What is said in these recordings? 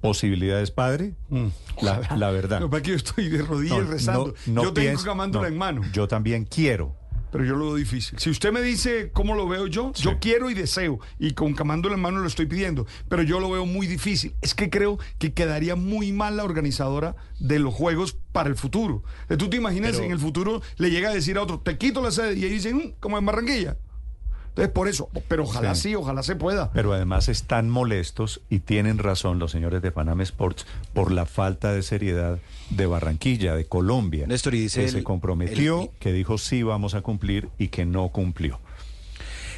¿Posibilidades, padre? La, la verdad. Pasa es que yo estoy de rodillas No, rezando. no- no yo tengo camándola no, en mano. Yo también quiero. Pero yo lo veo difícil. Si usted me dice cómo lo veo yo, yo quiero y deseo. Y con camándola en mano lo estoy pidiendo. Pero yo lo veo muy difícil. Es que creo que quedaría muy mal la organizadora de los juegos para el futuro. Eh, ¿Tú te imaginas si en el futuro le llega a decir a otro, te quito la sede? Y ahí dicen, "Mm, como en Barranquilla. Entonces, por eso. Pero ojalá Sí. sí, ojalá se pueda. Pero además están molestos y tienen razón los señores de Panam Sports por la falta de seriedad de Barranquilla, de Colombia. Néstor, y dice que el- se comprometió, el- que dijo sí vamos a cumplir y que no cumplió.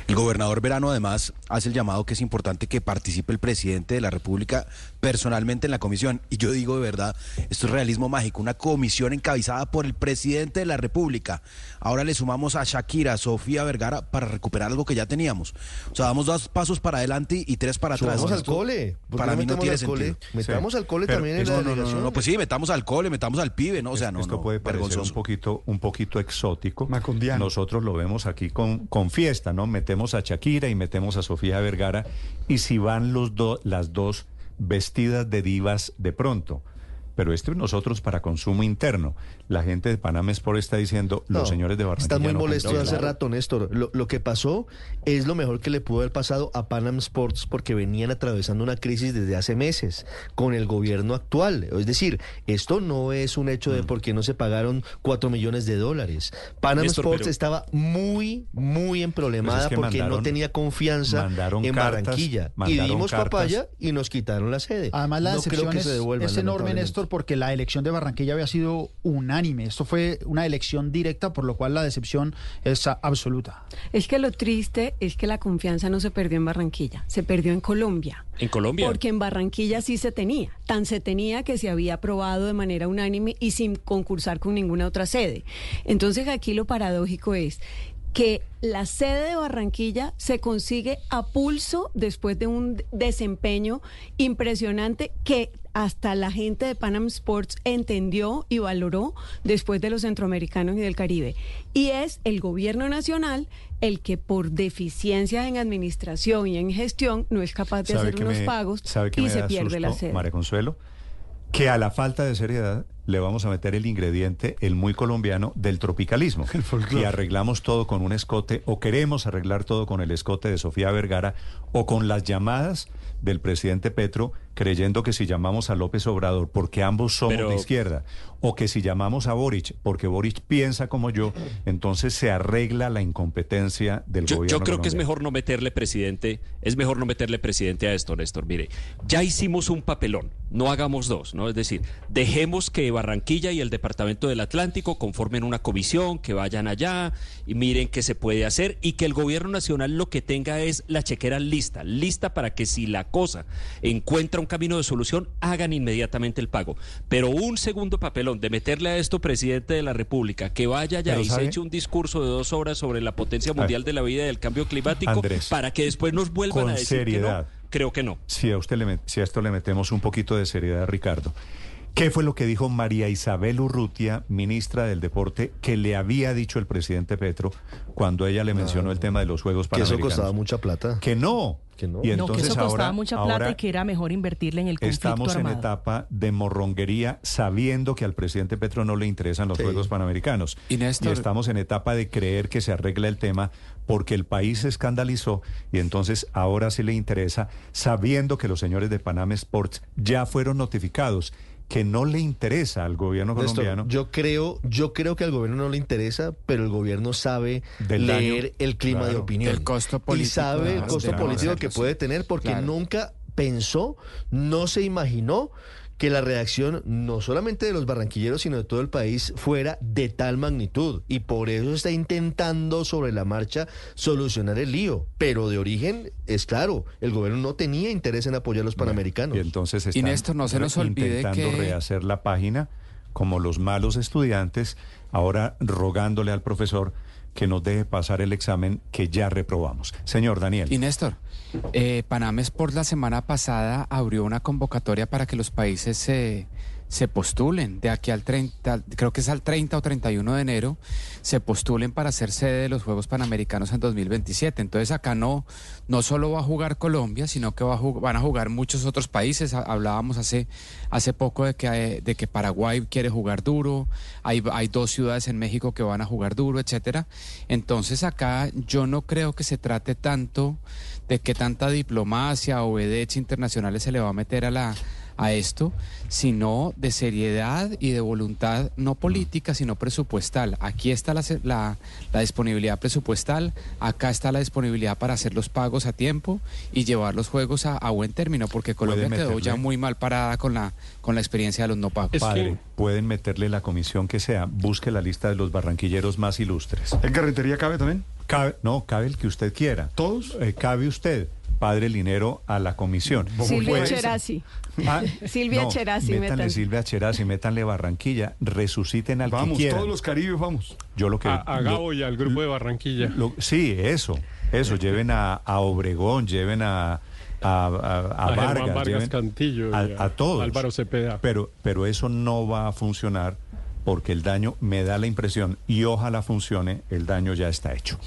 El gobernador Verano además hace el llamado que es importante que participe el presidente de la República personalmente en la comisión. Y yo digo de verdad, esto es realismo mágico, una comisión encabezada por el presidente de la República. Ahora le sumamos a Shakira, a Sofía Vergara para recuperar algo que ya teníamos. O sea, damos dos pasos para adelante y tres para atrás. Subamos al cole. ¿Por qué Para mí no tiene sentido. Metamos Sí. al cole Pero también en la No, no, no, delegación. no, pues sí, metamos al cole, metamos al pibe, ¿no? O sea, no, Esto no, puede parecer un poquito, un poquito exótico. Macondiano. Nosotros lo vemos aquí con, con fiesta, ¿no? Metemos a Shakira y metemos a Sofía Vergara. Y si van los las dos vestidas de divas de pronto. Pero esto es nosotros para consumo interno. La gente de Panamá Sport está diciendo, los señores de Barranquilla Están muy no molestos hace rato, Néstor. Lo, lo que pasó es lo mejor que le pudo haber pasado a Panam Sports porque venían atravesando una crisis desde hace meses con el gobierno actual. Es decir, esto no es un hecho Mm. de por qué no se pagaron cuatro millones de dólares. Panam Néstor, Sports pero- estaba muy, muy emproblemada Pues es que porque no tenía confianza mandaron en cartas, Barranquilla. Y dimos cartas. papaya y nos quitaron la sede. Además, la no creo que es, se devuelvan, es enorme, lamentablemente. Néstor, porque la elección de Barranquilla había sido unánime. Esto fue una elección directa, por lo cual la decepción es absoluta. Es que lo triste es que la confianza no se perdió en Barranquilla, se perdió en Colombia. En Colombia. Porque en Barranquilla sí se tenía. Tan se tenía que se había aprobado de manera unánime y sin concursar con ninguna otra sede. Entonces aquí lo paradójico es que la sede de Barranquilla se consigue a pulso después de un desempeño impresionante que hasta la gente de Panam Sports entendió y valoró después de los centroamericanos y del Caribe. Y es el gobierno nacional el que por deficiencias en administración y en gestión no es capaz de ¿Sabe hacer unos me- pagos y se pierde la susto, sede. María Consuelo, que a la falta de seriedad le vamos a meter el ingrediente, el muy colombiano, del tropicalismo. Y arreglamos todo con un escote, o queremos arreglar todo con el escote de Sofía Vergara, o con las llamadas del presidente Petro, creyendo que si llamamos a López Obrador, porque ambos somos Pero- de izquierda, o que si llamamos a Boric, porque Boric piensa como yo, entonces se arregla la incompetencia del Yo, gobierno yo creo que es mejor no meterle presidente, es mejor no meterle presidente a esto, Néstor. Mire, ya hicimos un papelón, no hagamos dos, ¿no? Es decir, dejemos que Barranquilla y el Departamento del Atlántico conformen una comisión, que vayan allá y miren qué se puede hacer y que el gobierno nacional lo que tenga es la chequera lista, lista para que si la cosa encuentra un camino de solución, hagan inmediatamente el pago. Pero un segundo papelón de meterle a esto presidente de la República, que vaya allá Pero y se eche un discurso de dos horas sobre la potencia mundial de la vida y del cambio climático Andrés, para que después nos vuelvan con a decir seriedad. que no. Creo que no. Si a usted le si a esto le metemos un poquito de seriedad, Ricardo. ¿Qué fue lo que dijo María Isabel Urrutia, ministra del Deporte, que le había dicho el presidente Petro cuando ella le mencionó el tema de los Juegos Que eso Panamericanos? costaba mucha plata. Que no. Que no. Y No, no, que entonces eso costaba ahora, mucha plata ahora y que era mejor invertirle en el conflicto estamos en etapa de morronguería sabiendo que al presidente Petro no le interesan los Sí. Juegos Panamericanos. Y Néstor- estamos en etapa de creer que se arregla el tema porque el país se escandalizó y entonces ahora sí le interesa, sabiendo que los señores de Panama Sports ya fueron notificados que no le interesa al gobierno Néstor, colombiano. yo creo, yo creo que al gobierno no le interesa, pero el gobierno sabe Del leer daño, el clima de opinión. del costo y político, sabe el costo político que puede tener, porque Claro. nunca pensó, no se imaginó que la reacción no solamente de los barranquilleros, sino de todo el país fuera de tal magnitud. Y por eso está intentando sobre la marcha solucionar el lío. Pero de origen, es claro, el gobierno no tenía interés en apoyar a los panamericanos. Y entonces están Y Néstor, no se nos olvide intentando que- rehacer la página como los malos estudiantes, ahora rogándole al profesor que nos deje pasar el examen que ya reprobamos. Señor Daniel. Y Néstor, eh, Panam Sport la semana pasada abrió una convocatoria para que los países se, se postulen de aquí al 30, creo que es al 30 o 31 de enero, se postulen para ser sede de los Juegos Panamericanos en 2027. Entonces acá no, no solo va a jugar Colombia, sino que va a van a jugar muchos otros países. Hablábamos hace, hace poco de que, de que Paraguay quiere jugar duro, hay, hay dos ciudades en México que van a jugar duro, etcétera. Entonces acá yo no creo que se trate tanto de que tanta diplomacia o vedettes internacionales se le va a meter a la a esto, sino de seriedad y de voluntad no política, sino presupuestal. Aquí está la, la, disponibilidad presupuestal, acá está la disponibilidad para hacer los pagos a tiempo y llevar los juegos a, buen término, porque Colombia quedó ya muy mal parada con la, con la experiencia de los no pagos. Padre, pueden meterle la comisión que sea, busque la lista de los barranquilleros más ilustres. ¿En carretería cabe también? Cabe, no, cabe el que usted quiera. ¿Todos? Eh, cabe usted padre Linero a la comisión. Silvia Cherasi. Ah, Silvia Cherasi. Métanle Silvia Cherasi, métanle Barranquilla, resuciten al vamos, que Vamos, todos los caribes vamos. Yo lo que, a, Gabo y al grupo de Barranquilla. sí, eso, eso, lleven a, Obregón, lleven a... A, a, Vargas, Cantillo, a, todos. Álvaro Cepeda. Pero, pero eso no va a funcionar porque el daño me da la impresión y ojalá funcione, el daño ya está hecho.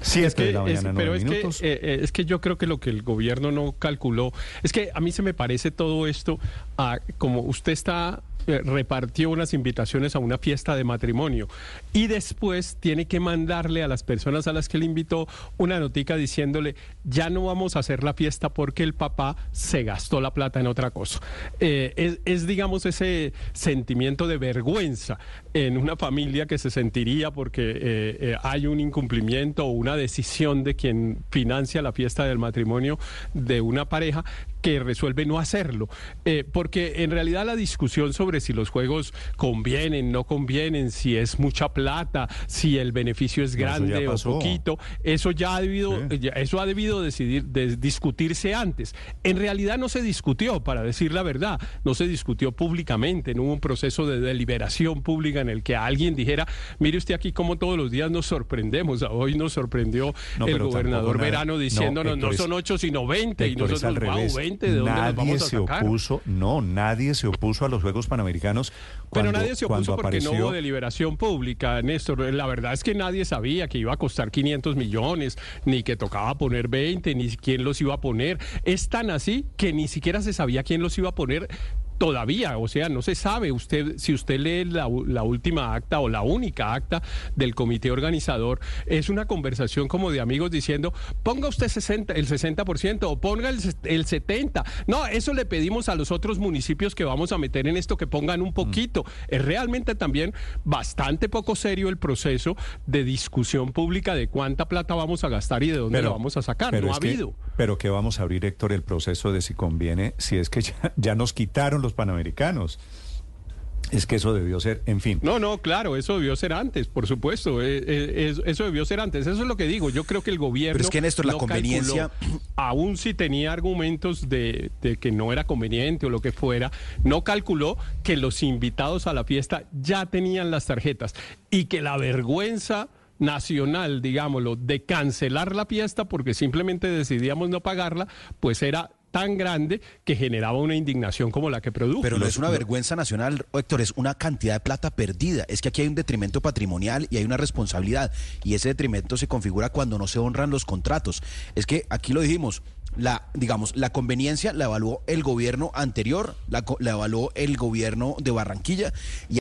Sí, es que, pero es que, eh, eh, es que yo creo que lo que el gobierno no calculó, es que a mí se me parece todo esto a como usted está repartió unas invitaciones a una fiesta de matrimonio y después tiene que mandarle a las personas a las que le invitó una notica diciéndole ya no vamos a hacer la fiesta porque el papá se gastó la plata en otra cosa. Eh, es, digamos ese sentimiento de vergüenza en una familia que se sentiría porque eh, hay un incumplimiento o una decisión de quien financia la fiesta del matrimonio de una pareja que resuelve no hacerlo. Eh, porque en realidad la discusión sobre si los juegos convienen, no convienen, si es mucha plata, si el beneficio es grande o poquito, eso ya ha debido, eso ha debido decidir, discutirse antes. En realidad no se discutió, para decir la verdad, no se discutió públicamente, no hubo un proceso de deliberación pública en el que alguien dijera, mire usted aquí como todos los días nos sorprendemos, hoy nos sorprendió el gobernador Verano diciéndonos no, son ocho sino veinte y nosotros, wow, 20 nadie se opuso, no, nadie se opuso a los Juegos Panamericanos. Pero nadie se opuso porque no hubo deliberación pública, Néstor. La verdad es que nadie sabía que iba a costar 500 millones, ni que tocaba poner 20, ni quién los iba a poner. Es tan así que ni siquiera se sabía quién los iba a poner todavía, o sea, no se sabe. Usted, si usted lee la, última acta o la única acta del comité organizador, es una conversación como de amigos diciendo, ponga usted 60, el 60% o ponga el, el 70%. No, eso le pedimos a los otros municipios que vamos a meter en esto que pongan un poquito. Es realmente también bastante poco serio el proceso de discusión pública de cuánta plata vamos a gastar y de dónde lo vamos a sacar. no ha habido. pero que vamos a abrir, Héctor, el proceso de si conviene, si es que ya, ya nos quitaron los panamericanos. Es que eso debió ser, en fin. No, no, claro, eso debió ser antes, por supuesto. Eh, eh, eso debió ser antes. Eso es lo que digo. Yo creo que el gobierno. Pero es que Néstor, la conveniencia. aún si tenía argumentos de, de, que no era conveniente o lo que fuera, no calculó que los invitados a la fiesta ya tenían las tarjetas y que la vergüenza nacional, digámoslo, de cancelar la fiesta porque simplemente decidíamos no pagarla, pues era tan grande que generaba una indignación como la que produjo. Pero no es una vergüenza nacional, Héctor, es una cantidad de plata perdida. Es que aquí hay un detrimento patrimonial y hay una responsabilidad. Y ese detrimento se configura cuando no se honran los contratos. Es que aquí lo dijimos, la, digamos, la conveniencia la evaluó el gobierno anterior, la, la evaluó el gobierno de Barranquilla. Y